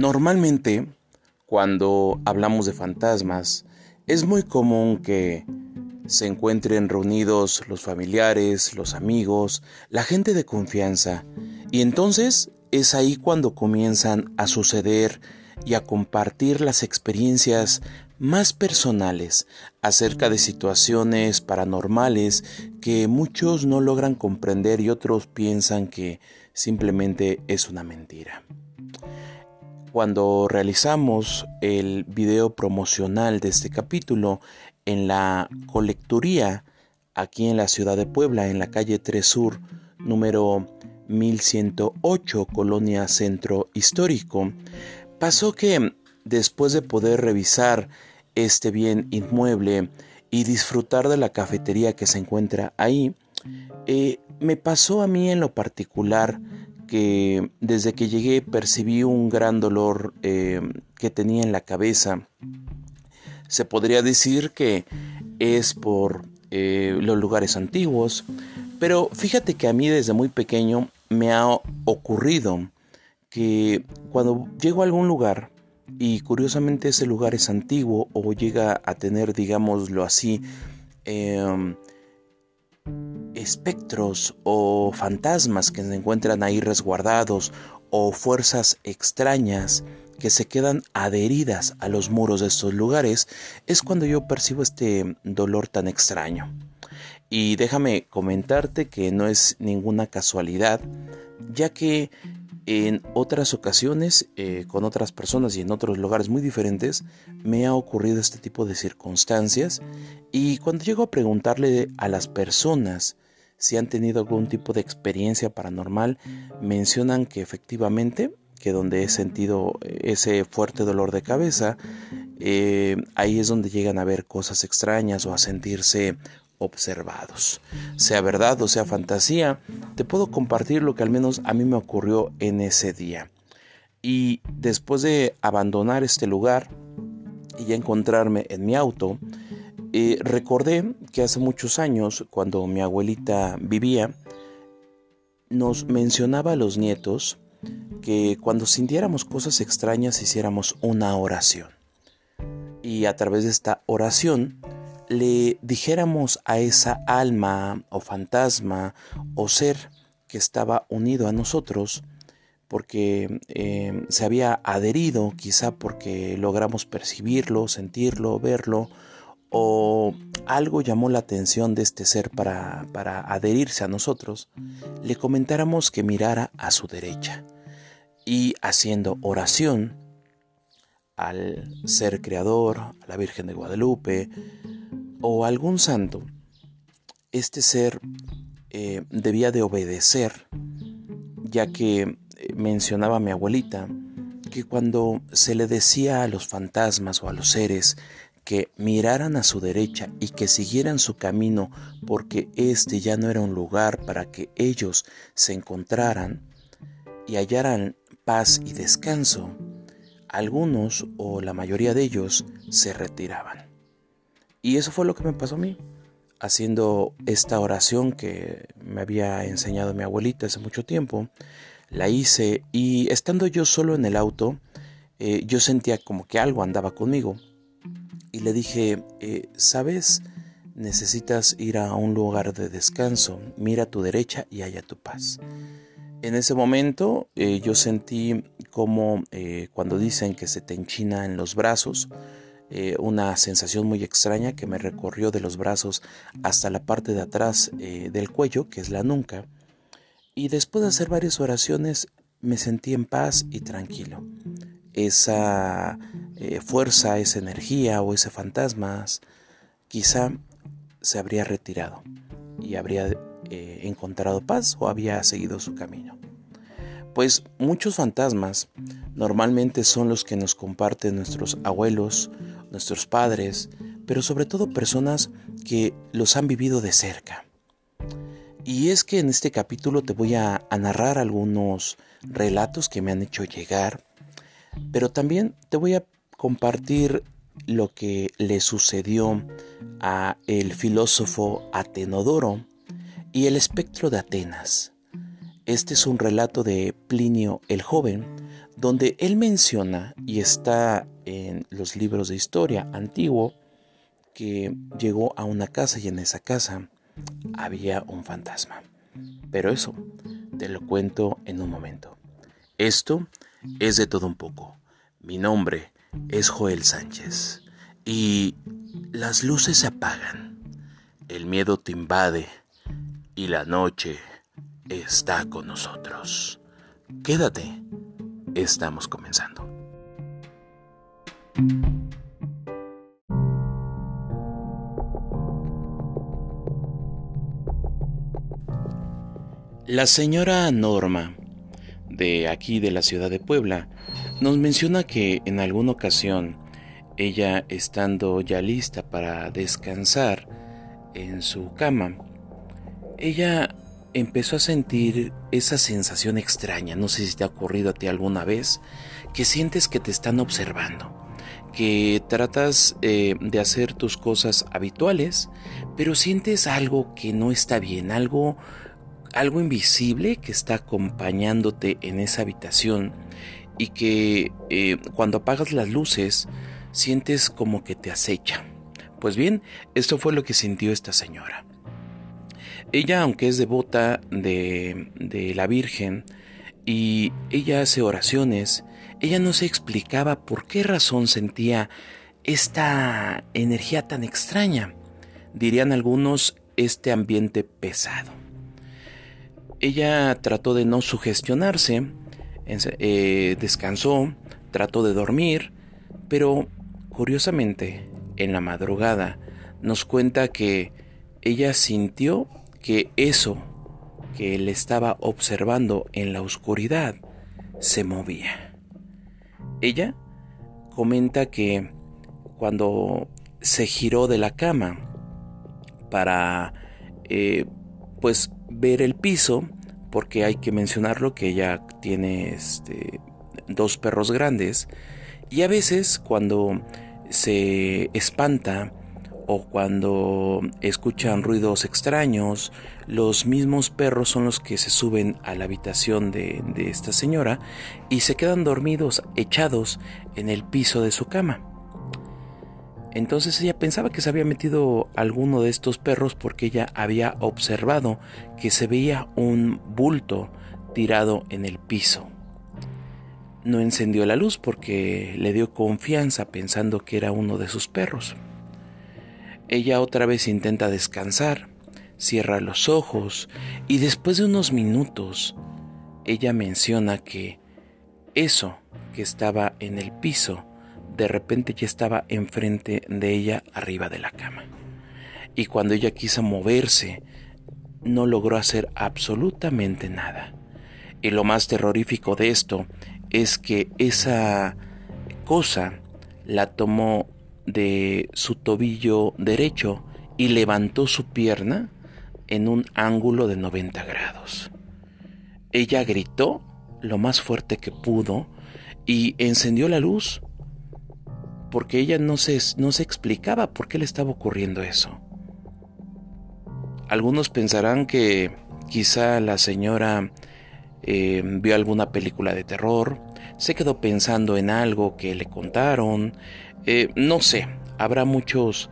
Normalmente, cuando hablamos de fantasmas, es muy común que se encuentren reunidos los familiares, los amigos, la gente de confianza, y entonces es ahí cuando comienzan a suceder y a compartir las experiencias más personales acerca de situaciones paranormales que muchos no logran comprender y otros piensan que simplemente es una mentira. Cuando realizamos el video promocional de este capítulo en la colecturía aquí en la ciudad de Puebla, en la calle 3 Sur, número 1108, Colonia Centro Histórico, pasó que después de poder revisar este bien inmueble y disfrutar de la cafetería que se encuentra ahí, eh, me pasó a mí en lo particular que desde que llegué percibí un gran dolor eh, que tenía en la cabeza. Se podría decir que es por eh, los lugares antiguos, pero fíjate que a mí desde muy pequeño me ha ocurrido que cuando llego a algún lugar y curiosamente ese lugar es antiguo o llega a tener, digámoslo así, em, espectros o fantasmas que se encuentran ahí resguardados o fuerzas extrañas que se quedan adheridas a los muros de estos lugares, es cuando yo percibo este dolor tan extraño. Y déjame comentarte que no es ninguna casualidad, ya que en otras ocasiones, eh, con otras personas y en otros lugares muy diferentes, me ha ocurrido este tipo de circunstancias y cuando llego a preguntarle a las personas si han tenido algún tipo de experiencia paranormal, mencionan que efectivamente, que donde he sentido ese fuerte dolor de cabeza, eh, ahí es donde llegan a ver cosas extrañas o a sentirse observados. Sea verdad o sea fantasía, te puedo compartir lo que al menos a mí me ocurrió en ese día. Y después de abandonar este lugar y encontrarme en mi auto, eh, recordé que hace muchos años, cuando mi abuelita vivía, nos mencionaba a los nietos que cuando sintiéramos cosas extrañas hiciéramos una oración. Y a través de esta oración le dijéramos a esa alma o fantasma o ser que estaba unido a nosotros, porque eh, se había adherido, quizá porque logramos percibirlo, sentirlo, verlo, o algo llamó la atención de este ser para, para adherirse a nosotros, le comentáramos que mirara a su derecha. Y haciendo oración al ser creador, a la Virgen de Guadalupe, o algún santo, este ser eh, debía de obedecer, ya que eh, mencionaba mi abuelita que cuando se le decía a los fantasmas o a los seres que miraran a su derecha y que siguieran su camino porque este ya no era un lugar para que ellos se encontraran y hallaran paz y descanso, algunos o la mayoría de ellos se retiraban. Y eso fue lo que me pasó a mí, haciendo esta oración que me había enseñado mi abuelita hace mucho tiempo. La hice y estando yo solo en el auto, eh, yo sentía como que algo andaba conmigo. Y le dije, eh, ¿sabes? Necesitas ir a un lugar de descanso, mira a tu derecha y haya tu paz. En ese momento eh, yo sentí como cuando dicen que se te enchina en los brazos, eh, una sensación muy extraña que me recorrió de los brazos hasta la parte de atrás eh, del cuello, que es la nuca, y después de hacer varias oraciones me sentí en paz y tranquilo. Esa eh, fuerza, esa energía o ese fantasma quizá se habría retirado y habría encontrado paz o había seguido su camino. Pues muchos fantasmas normalmente son los que nos comparten nuestros abuelos, nuestros padres, pero sobre todo personas que los han vivido de cerca. Y es que en este capítulo te voy a, narrar algunos relatos que me han hecho llegar, pero también te voy a compartir lo que le sucedió a el filósofo Atenodoro y el espectro de Atenas. Este es un relato de Plinio el Joven, donde él menciona, y está en los libros de historia antiguo, que llegó a una casa y en esa casa había un fantasma. Pero eso te lo cuento en un momento. Esto es de todo un poco. Mi nombre es Joel Sánchez y las luces se apagan, el miedo te invade y la noche está con nosotros. Quédate, estamos comenzando. La señora Norma, de aquí de la ciudad de Puebla, nos menciona que en alguna ocasión, ella estando ya lista para descansar en su cama, ella empezó a sentir esa sensación extraña, no sé si te ha ocurrido a ti alguna vez, que sientes que te están observando, que tratas eh, de hacer tus cosas habituales, pero sientes algo que no está bien, algo algo invisible que está acompañándote en esa habitación y que eh, cuando apagas las luces sientes como que te acecha. Pues bien, esto fue lo que sintió esta señora. Ella, aunque es devota de, de la Virgen y ella hace oraciones, ella no se explicaba por qué razón sentía esta energía tan extraña. Dirían algunos, este ambiente pesado. Ella trató de no sugestionarse, eh, descansó, trató de dormir, pero curiosamente, en la madrugada, nos cuenta que ella sintió que eso que le estaba observando en la oscuridad se movía. Ella comenta que cuando se giró de la cama para eh, pues ver el piso, porque hay que mencionarlo que ella tiene este, dos perros grandes, y a veces cuando se espanta o cuando escuchan ruidos extraños, los mismos perros son los que se suben a la habitación de, de esta señora y se quedan dormidos echados en el piso de su cama. Entonces ella pensaba que se había metido alguno de estos perros porque ella había observado que se veía un bulto tirado en el piso. No encendió la luz porque le dio confianza pensando que era uno de sus perros. Ella otra vez intenta descansar, cierra los ojos y después de unos minutos ella menciona que eso que estaba en el piso de repente ya estaba enfrente de ella arriba de la cama. Y cuando ella quiso moverse, no logró hacer absolutamente nada. Y lo más terrorífico de esto es que esa cosa la tomó de su tobillo derecho y levantó su pierna en un ángulo de 90 grados. Ella gritó lo más fuerte que pudo y encendió la luz porque ella no se, no se explicaba por qué le estaba ocurriendo eso. Algunos pensarán que quizá la señora eh, vio alguna película de terror, se quedó pensando en algo que le contaron, eh, no sé, habrá muchos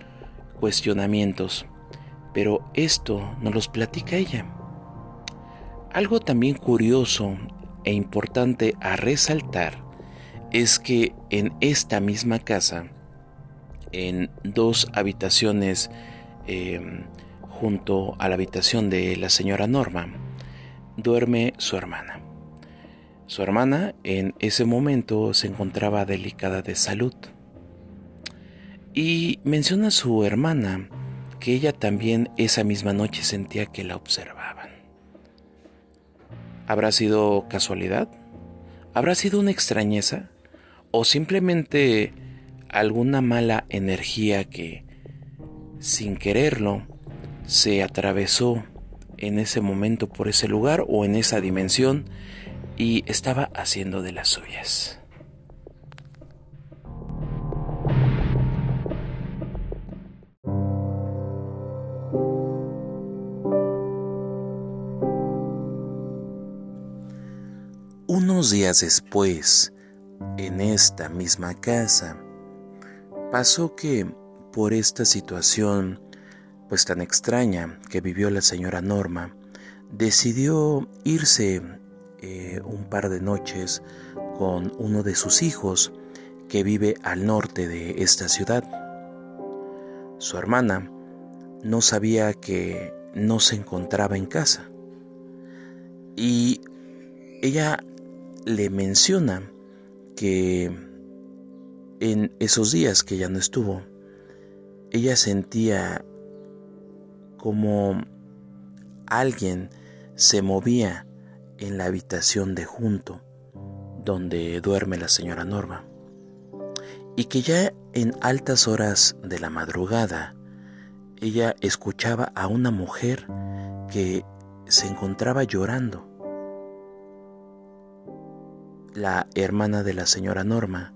cuestionamientos, pero esto nos los platica ella. Algo también curioso e importante a resaltar es que en esta misma casa, en dos habitaciones em, junto a la habitación de la señora Norma, duerme su hermana. Su hermana en ese momento se encontraba delicada de salud. Y menciona a su hermana que ella también esa misma noche sentía que la observaban. ¿Habrá sido casualidad? ¿Habrá sido una extrañeza? O simplemente alguna mala energía que sin quererlo se atravesó en ese momento por ese lugar o en esa dimensión y estaba haciendo de las suyas. Unos días después, en esta misma casa. Pasó que por esta situación pues tan extraña que vivió la señora Norma, decidió irse eh, un par de noches con uno de sus hijos que vive al norte de esta ciudad. Su hermana no sabía que no se encontraba en casa y ella le menciona que en esos días que ya no estuvo, ella sentía como alguien se movía en la habitación de junto donde duerme la señora Norma y que ya en altas horas de la madrugada ella escuchaba a una mujer que se encontraba llorando. La hermana de la señora Norma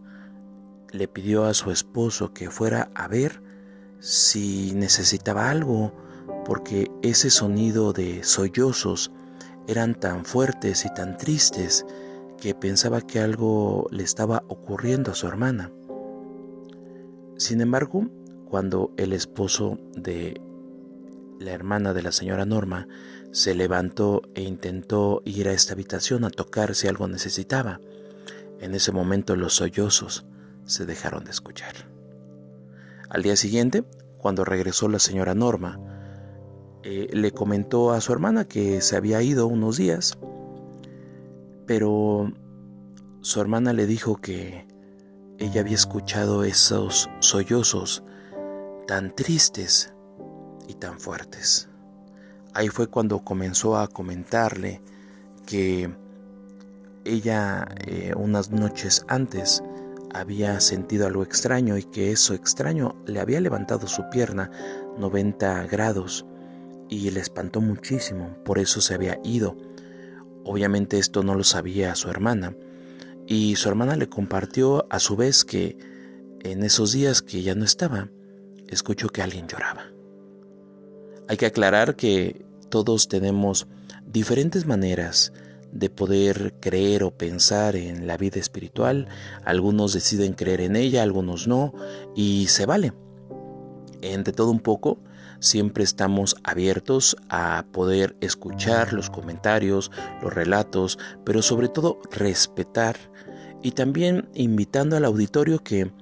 le pidió a su esposo que fuera a ver si necesitaba algo, porque ese sonido de sollozos eran tan fuertes y tan tristes que pensaba que algo le estaba ocurriendo a su hermana. Sin embargo, cuando el esposo de la hermana de la señora Norma se levantó e intentó ir a esta habitación a tocar si algo necesitaba, en ese momento los sollozos se dejaron de escuchar. Al día siguiente, cuando regresó la señora Norma, eh, le comentó a su hermana que se había ido unos días, pero su hermana le dijo que ella había escuchado esos sollozos tan tristes y tan fuertes. Ahí fue cuando comenzó a comentarle que ella eh, unas noches antes había sentido algo extraño y que eso extraño le había levantado su pierna 90 grados y le espantó muchísimo, por eso se había ido. Obviamente esto no lo sabía su hermana y su hermana le compartió a su vez que en esos días que ya no estaba, escuchó que alguien lloraba. Hay que aclarar que todos tenemos diferentes maneras de poder creer o pensar en la vida espiritual. Algunos deciden creer en ella, algunos no, y se vale. Entre todo un poco, siempre estamos abiertos a poder escuchar los comentarios, los relatos, pero sobre todo respetar y también invitando al auditorio que,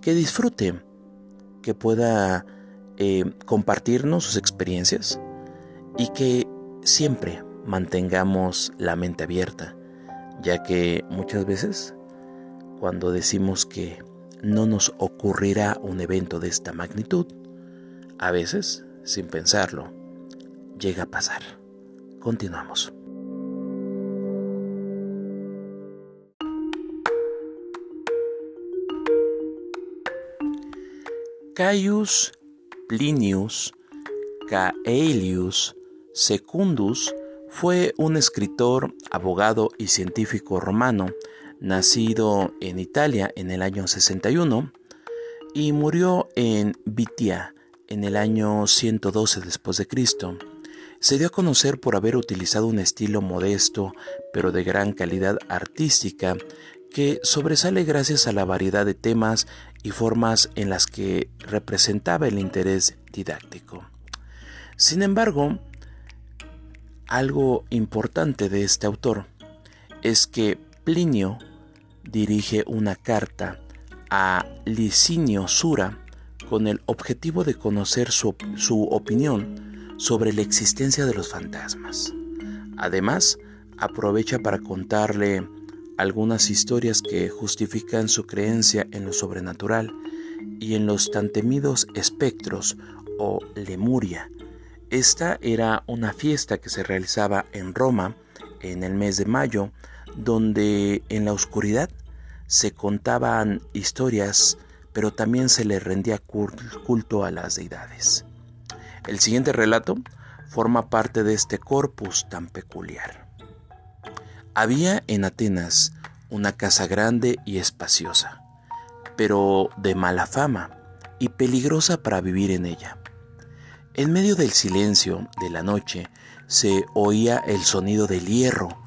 que disfrute, que pueda eh, compartirnos sus experiencias y que siempre mantengamos la mente abierta, ya que muchas veces cuando decimos que no nos ocurrirá un evento de esta magnitud, a veces, sin pensarlo, llega a pasar. Continuamos. Caius Plinius Caelius Secundus fue un escritor, abogado y científico romano, nacido en Italia en el año 61 y murió en Vitia en el año 112 después de Cristo. Se dio a conocer por haber utilizado un estilo modesto pero de gran calidad artística que sobresale gracias a la variedad de temas y formas en las que representaba el interés didáctico. Sin embargo, algo importante de este autor es que Plinio dirige una carta a Licinio Sura con el objetivo de conocer su, opinión sobre la existencia de los fantasmas. Además, aprovecha para contarle algunas historias que justifican su creencia en lo sobrenatural y en los tan temidos espectros o lemuria esta era una fiesta que se realizaba en Roma en el mes de mayo, donde en la oscuridad se contaban historias, pero también se le rendía culto a las deidades. El siguiente relato forma parte de este corpus tan peculiar. Había en Atenas una casa grande y espaciosa, pero de mala fama y peligrosa para vivir en ella. En medio del silencio de la noche se oía el sonido del hierro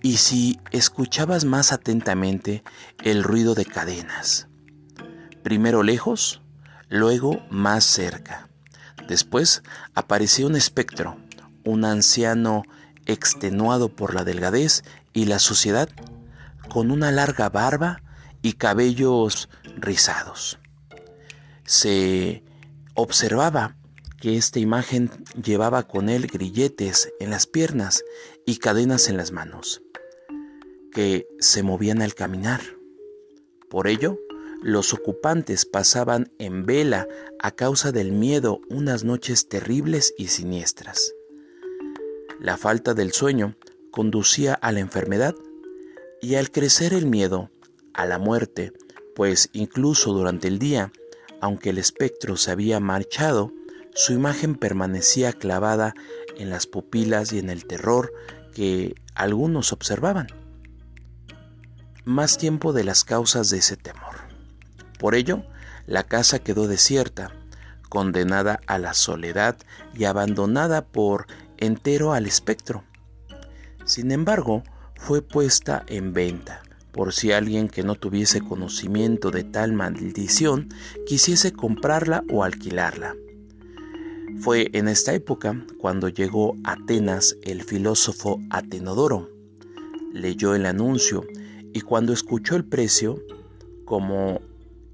y si escuchabas más atentamente el ruido de cadenas. Primero lejos, luego más cerca. Después apareció un espectro, un anciano extenuado por la delgadez y la suciedad, con una larga barba y cabellos rizados. Se observaba que esta imagen llevaba con él grilletes en las piernas y cadenas en las manos, que se movían al caminar. Por ello, los ocupantes pasaban en vela a causa del miedo unas noches terribles y siniestras. La falta del sueño conducía a la enfermedad y al crecer el miedo, a la muerte, pues incluso durante el día, aunque el espectro se había marchado, su imagen permanecía clavada en las pupilas y en el terror que algunos observaban. Más tiempo de las causas de ese temor. Por ello, la casa quedó desierta, condenada a la soledad y abandonada por entero al espectro. Sin embargo, fue puesta en venta por si alguien que no tuviese conocimiento de tal maldición quisiese comprarla o alquilarla. Fue en esta época cuando llegó a Atenas el filósofo Atenodoro. Leyó el anuncio y cuando escuchó el precio, como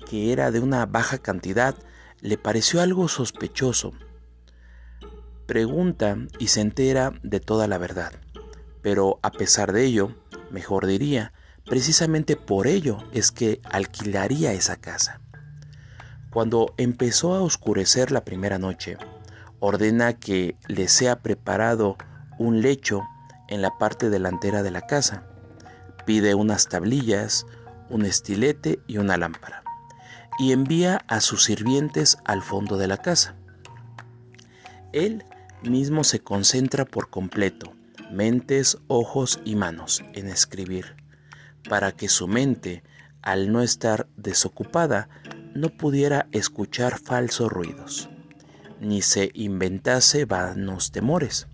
que era de una baja cantidad, le pareció algo sospechoso. Pregunta y se entera de toda la verdad. Pero a pesar de ello, mejor diría, precisamente por ello es que alquilaría esa casa. Cuando empezó a oscurecer la primera noche, ordena que le sea preparado un lecho en la parte delantera de la casa. Pide unas tablillas, un estilete y una lámpara y envía a sus sirvientes al fondo de la casa. Él mismo se concentra por completo, mentes, ojos y manos, en escribir, para que su mente, al no estar desocupada, no pudiera escuchar falsos ruidos, ni se inventase vanos temores.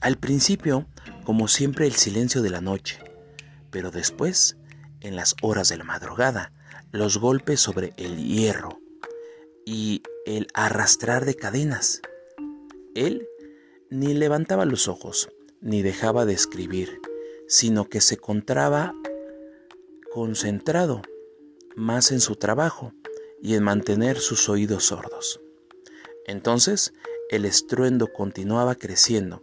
Al principio, como siempre, el silencio de la noche, pero después, en las horas de la madrugada, los golpes sobre el hierro y el arrastrar de cadenas. Él ni levantaba los ojos, ni dejaba de escribir, sino que se encontraba concentrado más en su trabajo y en mantener sus oídos sordos. Entonces el estruendo continuaba creciendo,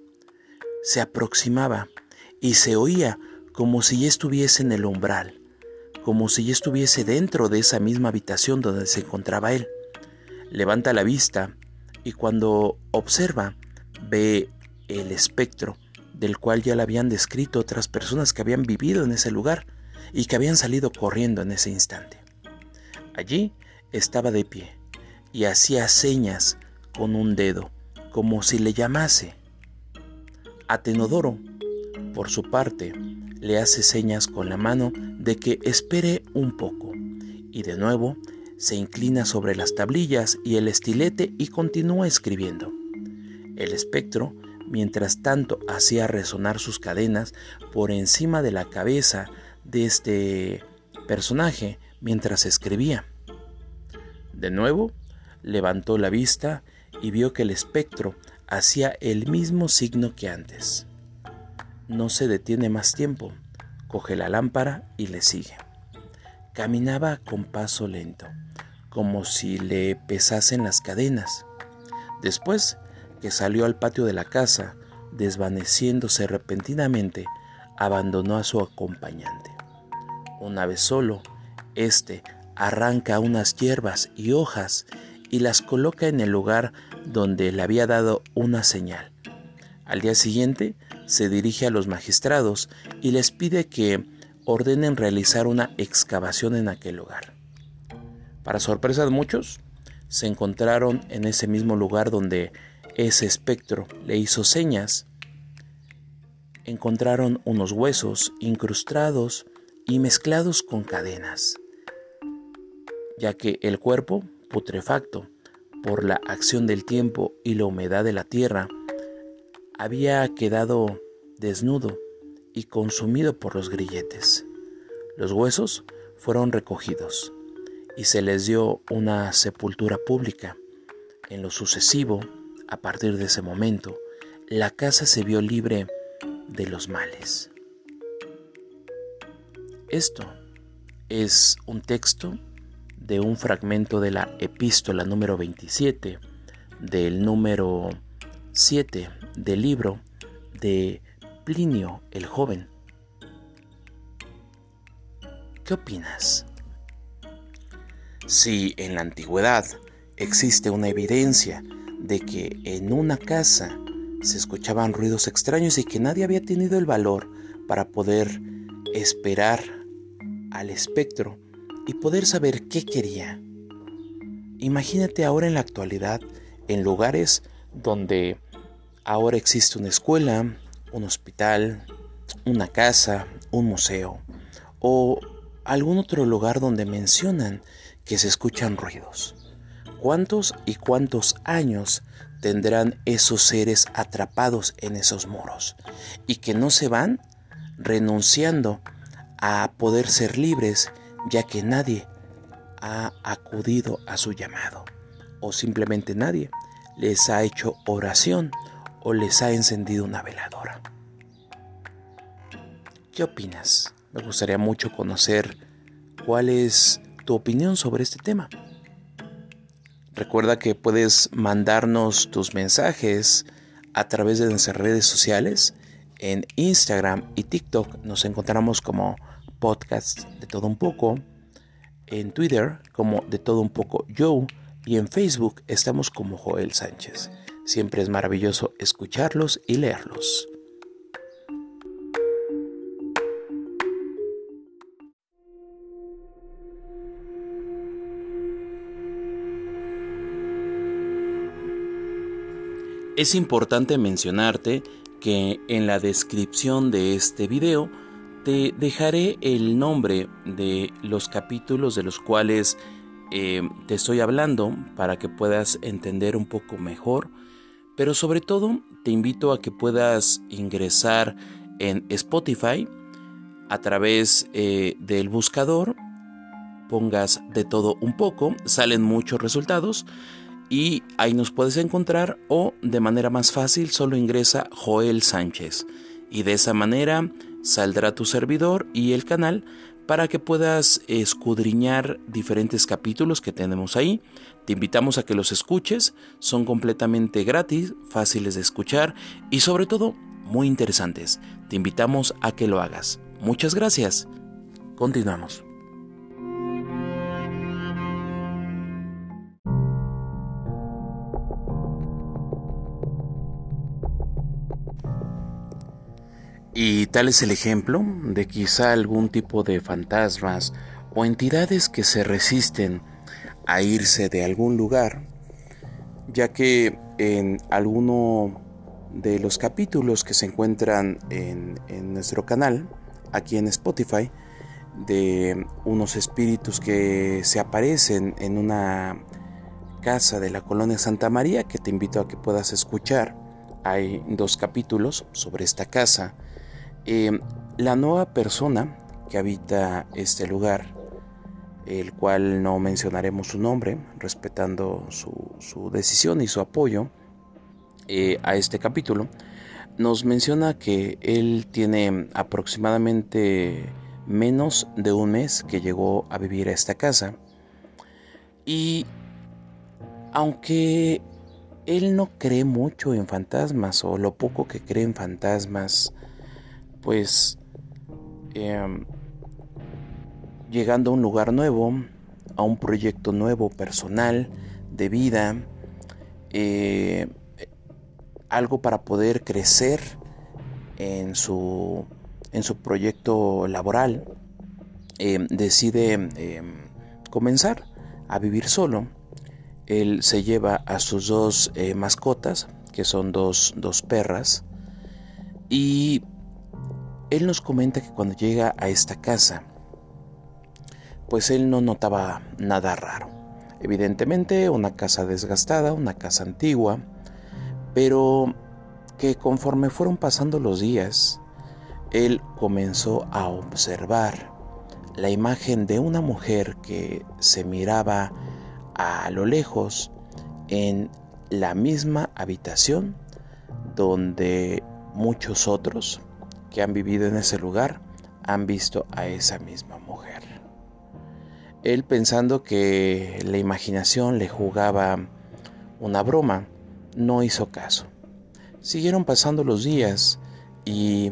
se aproximaba y se oía como si ya estuviese en el umbral como si ya estuviese dentro de esa misma habitación donde se encontraba él. Levanta la vista y cuando observa ve el espectro del cual ya le habían descrito otras personas que habían vivido en ese lugar y que habían salido corriendo en ese instante. Allí estaba de pie y hacía señas con un dedo, como si le llamase. Atenodoro, por su parte, le hace señas con la mano de que espere un poco y de nuevo se inclina sobre las tablillas y el estilete y continúa escribiendo. El espectro, mientras tanto, hacía resonar sus cadenas por encima de la cabeza de este personaje mientras escribía. De nuevo, levantó la vista y vio que el espectro hacía el mismo signo que antes no se detiene más tiempo, coge la lámpara y le sigue. Caminaba con paso lento, como si le pesasen las cadenas. Después que salió al patio de la casa, desvaneciéndose repentinamente, abandonó a su acompañante. Una vez solo, éste arranca unas hierbas y hojas y las coloca en el lugar donde le había dado una señal. Al día siguiente se dirige a los magistrados y les pide que ordenen realizar una excavación en aquel lugar. Para sorpresa de muchos, se encontraron en ese mismo lugar donde ese espectro le hizo señas, encontraron unos huesos incrustados y mezclados con cadenas, ya que el cuerpo, putrefacto por la acción del tiempo y la humedad de la tierra, había quedado desnudo y consumido por los grilletes. Los huesos fueron recogidos y se les dio una sepultura pública. En lo sucesivo, a partir de ese momento, la casa se vio libre de los males. Esto es un texto de un fragmento de la epístola número 27 del número 7 del libro de Plinio el joven. ¿Qué opinas? Si en la antigüedad existe una evidencia de que en una casa se escuchaban ruidos extraños y que nadie había tenido el valor para poder esperar al espectro y poder saber qué quería. Imagínate ahora en la actualidad en lugares donde ahora existe una escuela, un hospital, una casa, un museo o algún otro lugar donde mencionan que se escuchan ruidos. ¿Cuántos y cuántos años tendrán esos seres atrapados en esos muros y que no se van renunciando a poder ser libres ya que nadie ha acudido a su llamado o simplemente nadie les ha hecho oración o les ha encendido una veladora. ¿Qué opinas? Me gustaría mucho conocer cuál es tu opinión sobre este tema. Recuerda que puedes mandarnos tus mensajes a través de nuestras redes sociales. En Instagram y TikTok nos encontramos como podcast de todo un poco. En Twitter como de todo un poco Joe. Y en Facebook estamos como Joel Sánchez. Siempre es maravilloso escucharlos y leerlos. Es importante mencionarte que en la descripción de este video te dejaré el nombre de los capítulos de los cuales eh, te estoy hablando para que puedas entender un poco mejor, pero sobre todo te invito a que puedas ingresar en Spotify a través eh, del buscador, pongas de todo un poco, salen muchos resultados y ahí nos puedes encontrar o de manera más fácil solo ingresa Joel Sánchez. Y de esa manera saldrá tu servidor y el canal para que puedas escudriñar diferentes capítulos que tenemos ahí. Te invitamos a que los escuches, son completamente gratis, fáciles de escuchar y sobre todo muy interesantes. Te invitamos a que lo hagas. Muchas gracias. Continuamos. Y tal es el ejemplo de quizá algún tipo de fantasmas o entidades que se resisten a irse de algún lugar, ya que en alguno de los capítulos que se encuentran en, nuestro canal, aquí en Spotify, de unos espíritus que se aparecen en una casa de la colonia Santa María, que te invito a que puedas escuchar. Hay dos capítulos sobre esta casa eh, la nueva persona que habita este lugar, el cual no mencionaremos su nombre, respetando su, decisión y su apoyo eh, a este capítulo, nos menciona que él tiene aproximadamente menos de un mes que llegó a vivir a esta casa. Y aunque él no cree mucho en fantasmas o lo poco que cree en fantasmas pues em, llegando a un lugar nuevo, a un proyecto nuevo personal, de vida, eh, algo para poder crecer en su, en su proyecto laboral, em, decide em, comenzar a vivir solo. Él se lleva a sus dos eh, mascotas, que son dos, dos perras, y él nos comenta que cuando llega a esta casa, pues él no notaba nada raro. Evidentemente una casa desgastada, una casa antigua, pero que conforme fueron pasando los días, él comenzó a observar la imagen de una mujer que se miraba a lo lejos en la misma habitación donde muchos otros que han vivido en ese lugar han visto a esa misma mujer. Él pensando que la imaginación le jugaba una broma, no hizo caso. Siguieron pasando los días y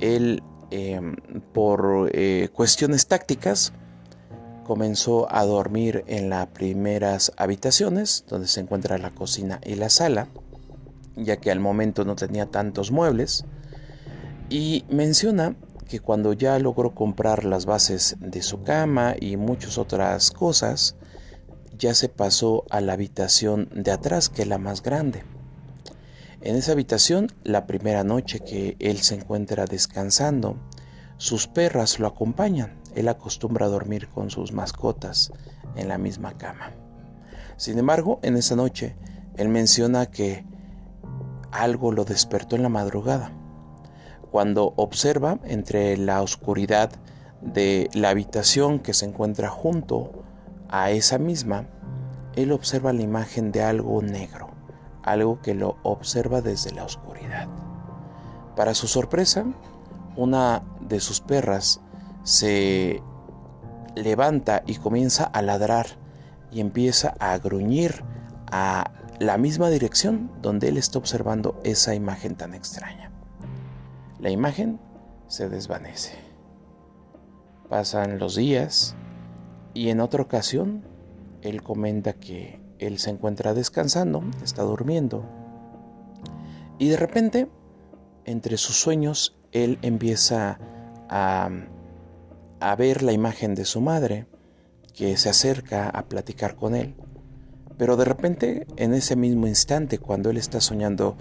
él, em, por eh, cuestiones tácticas, comenzó a dormir en las primeras habitaciones, donde se encuentra la cocina y la sala, ya que al momento no tenía tantos muebles, y menciona que cuando ya logró comprar las bases de su cama y muchas otras cosas, ya se pasó a la habitación de atrás, que es la más grande. En esa habitación, la primera noche que él se encuentra descansando, sus perras lo acompañan. Él acostumbra a dormir con sus mascotas en la misma cama. Sin embargo, en esa noche, él menciona que algo lo despertó en la madrugada. Cuando observa entre la oscuridad de la habitación que se encuentra junto a esa misma, él observa la imagen de algo negro algo que lo observa desde la oscuridad. Para su sorpresa, una de sus perras se levanta y comienza a ladrar y empieza a gruñir a la misma dirección donde él está observando esa imagen tan extraña. La imagen se desvanece. Pasan los días y en otra ocasión él comenta que él se encuentra descansando, está durmiendo. Y de repente, entre sus sueños, él empieza a, a ver la imagen de su madre, que se acerca a platicar con él. Pero de repente, en ese mismo instante, cuando él está soñando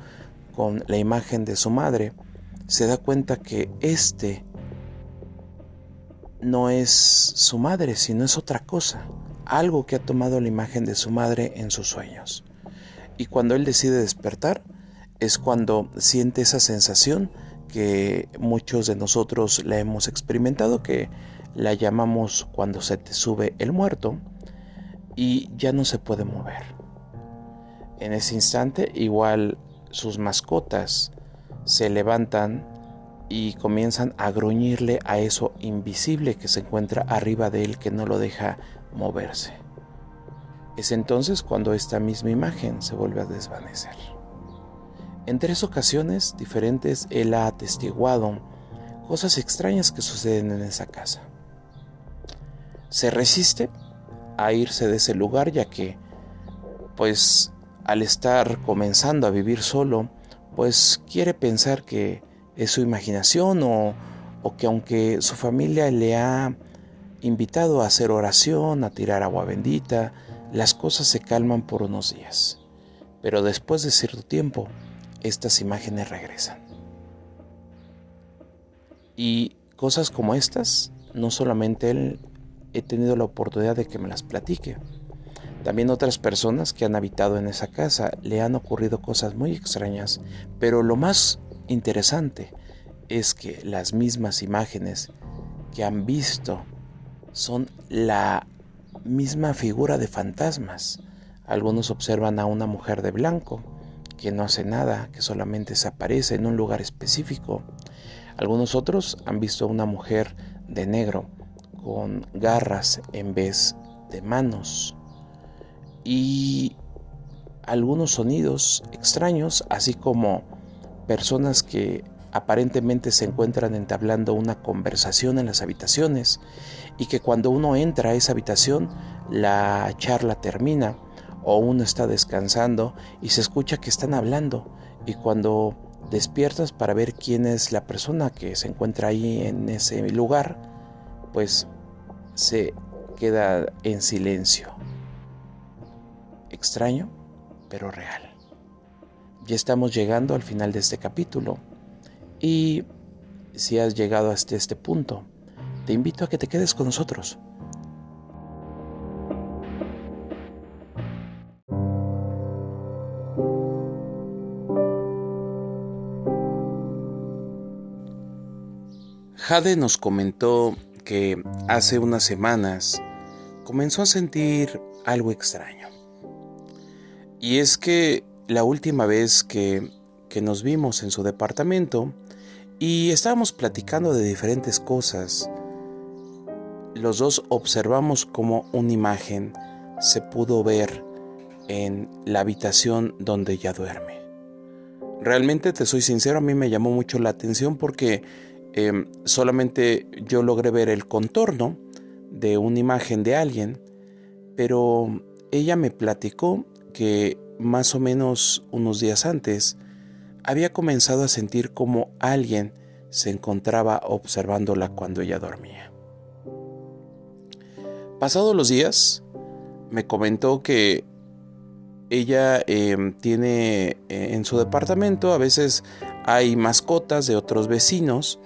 con la imagen de su madre, se da cuenta que este no es su madre, sino es otra cosa algo que ha tomado la imagen de su madre en sus sueños. Y cuando él decide despertar, es cuando siente esa sensación que muchos de nosotros la hemos experimentado, que la llamamos cuando se te sube el muerto y ya no se puede mover. En ese instante igual sus mascotas se levantan y comienzan a gruñirle a eso invisible que se encuentra arriba de él que no lo deja moverse. Es entonces cuando esta misma imagen se vuelve a desvanecer. En tres ocasiones diferentes él ha atestiguado cosas extrañas que suceden en esa casa. Se resiste a irse de ese lugar ya que, pues, al estar comenzando a vivir solo, pues quiere pensar que es su imaginación o, o que aunque su familia le ha invitado a hacer oración, a tirar agua bendita, las cosas se calman por unos días. Pero después de cierto tiempo, estas imágenes regresan. Y cosas como estas, no solamente él he tenido la oportunidad de que me las platique. También otras personas que han habitado en esa casa le han ocurrido cosas muy extrañas, pero lo más interesante es que las mismas imágenes que han visto son la misma figura de fantasmas. Algunos observan a una mujer de blanco que no hace nada, que solamente se aparece en un lugar específico. Algunos otros han visto a una mujer de negro con garras en vez de manos. Y algunos sonidos extraños, así como personas que aparentemente se encuentran entablando una conversación en las habitaciones y que cuando uno entra a esa habitación la charla termina o uno está descansando y se escucha que están hablando y cuando despiertas para ver quién es la persona que se encuentra ahí en ese lugar, pues se queda en silencio. Extraño, pero real. Ya estamos llegando al final de este capítulo. Y si has llegado hasta este punto, te invito a que te quedes con nosotros. Jade nos comentó que hace unas semanas comenzó a sentir algo extraño. Y es que la última vez que, que nos vimos en su departamento y estábamos platicando de diferentes cosas, los dos observamos como una imagen se pudo ver en la habitación donde ella duerme. Realmente te soy sincero, a mí me llamó mucho la atención porque em, solamente yo logré ver el contorno de una imagen de alguien, pero ella me platicó que más o menos unos días antes había comenzado a sentir como alguien se encontraba observándola cuando ella dormía. Pasados los días, me comentó que ella em, tiene eh, en su departamento, a veces hay mascotas de otros vecinos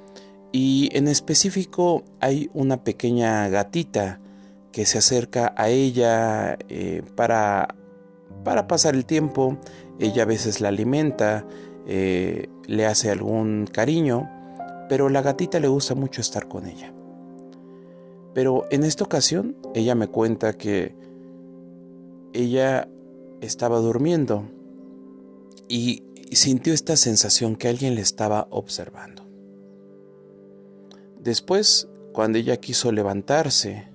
y en específico hay una pequeña gatita que se acerca a ella eh, para, para pasar el tiempo. Ella a veces la alimenta, eh, le hace algún cariño, pero la gatita le gusta mucho estar con ella. Pero en esta ocasión ella me cuenta que ella estaba durmiendo y sintió esta sensación que alguien le estaba observando. Después, cuando ella quiso levantarse,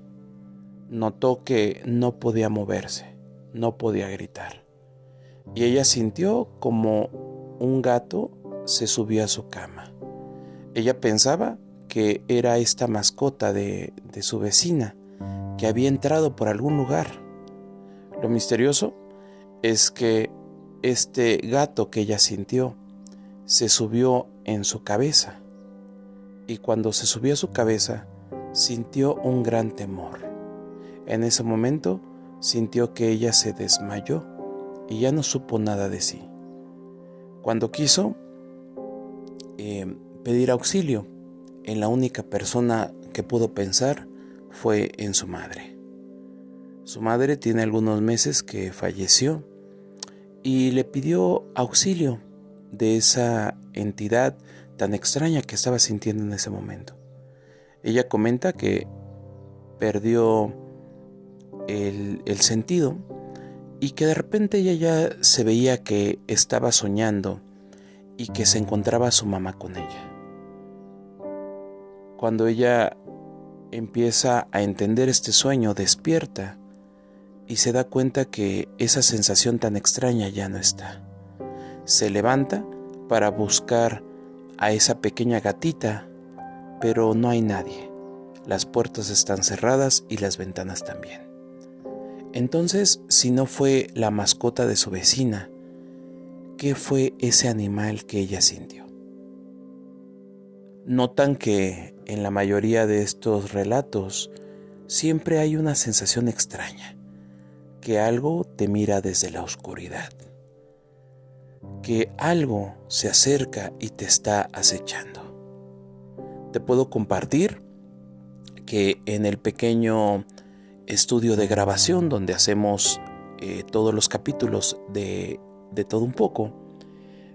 notó que no podía moverse, no podía gritar. Y ella sintió como un gato se subió a su cama. Ella pensaba que era esta mascota de, de su vecina, que había entrado por algún lugar. Lo misterioso es que este gato que ella sintió se subió en su cabeza y cuando se subió a su cabeza sintió un gran temor. En ese momento sintió que ella se desmayó y ya no supo nada de sí. Cuando quiso eh, pedir auxilio, en la única persona que pudo pensar fue en su madre. Su madre tiene algunos meses que falleció y le pidió auxilio de esa entidad tan extraña que estaba sintiendo en ese momento. Ella comenta que perdió el, sentido y que de repente ella ya se veía que estaba soñando y que se encontraba su mamá con ella. Cuando ella empieza a entender este sueño, despierta y se da cuenta que esa sensación tan extraña ya no está. Se levanta para buscar a esa pequeña gatita, pero no hay nadie. Las puertas están cerradas y las ventanas también. Entonces, si no fue la mascota de su vecina, ¿qué fue ese animal que ella sintió? Notan que en la mayoría de estos relatos siempre hay una sensación extraña que algo te mira desde la oscuridad, que algo se acerca y te está acechando. Te puedo compartir que en el pequeño estudio de grabación donde hacemos eh, todos los capítulos de, de todo un poco,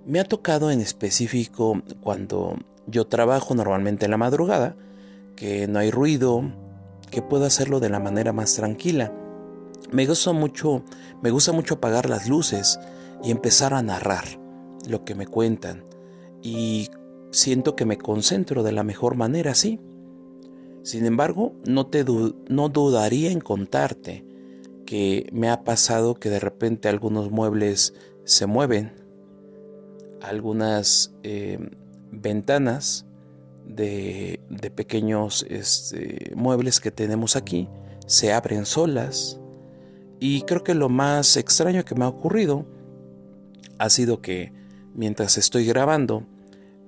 me ha tocado en específico cuando yo trabajo normalmente en la madrugada, que no hay ruido, que puedo hacerlo de la manera más tranquila me gusta mucho, me gusta mucho apagar las luces y empezar a narrar lo que me cuentan y siento que me concentro de la mejor manera así. Sin embargo, no te no dudaría en contarte que me ha pasado que de repente algunos muebles se mueven, algunas eh, ventanas de, de pequeños este, muebles que tenemos aquí se abren solas, y creo que lo más extraño que me ha ocurrido ha sido que mientras estoy grabando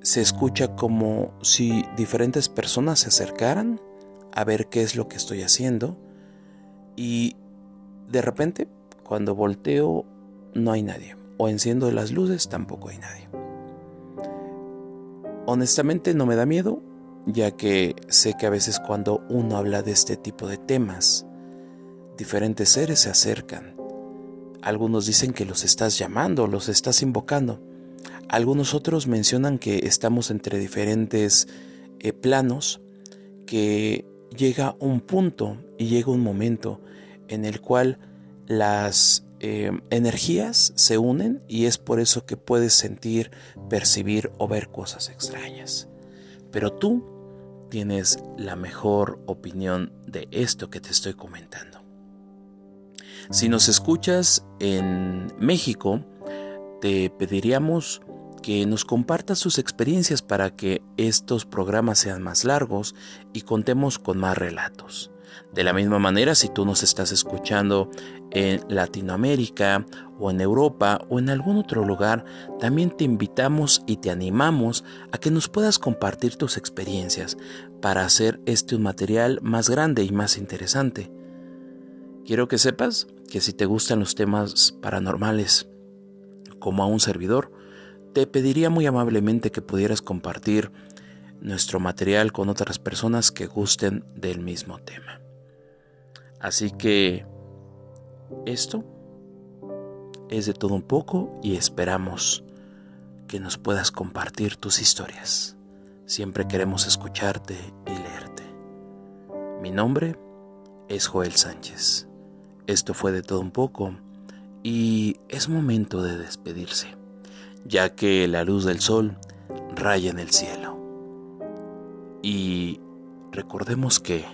se escucha como si diferentes personas se acercaran a ver qué es lo que estoy haciendo y de repente cuando volteo no hay nadie o enciendo las luces tampoco hay nadie. Honestamente no me da miedo ya que sé que a veces cuando uno habla de este tipo de temas diferentes seres se acercan. Algunos dicen que los estás llamando, los estás invocando. Algunos otros mencionan que estamos entre diferentes eh, planos que llega un punto y llega un momento en el cual las eh, energías se unen y es por eso que puedes sentir, percibir o ver cosas extrañas. Pero tú tienes la mejor opinión de esto que te estoy comentando. Si nos escuchas en México, te pediríamos que nos compartas tus experiencias para que estos programas sean más largos y contemos con más relatos. De la misma manera, si tú nos estás escuchando en Latinoamérica o en Europa o en algún otro lugar, también te invitamos y te animamos a que nos puedas compartir tus experiencias para hacer este un material más grande y más interesante. Quiero que sepas que si te gustan los temas paranormales como a un servidor, te pediría muy amablemente que pudieras compartir nuestro material con otras personas que gusten del mismo tema. Así que esto es de todo un poco y esperamos que nos puedas compartir tus historias. Siempre queremos escucharte y leerte. Mi nombre es Joel Sánchez. Esto fue de todo un poco y es momento de despedirse, ya que la luz del sol raya en el cielo. Y recordemos que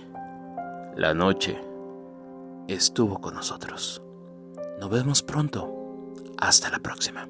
la noche estuvo con nosotros. Nos vemos pronto. Hasta la próxima.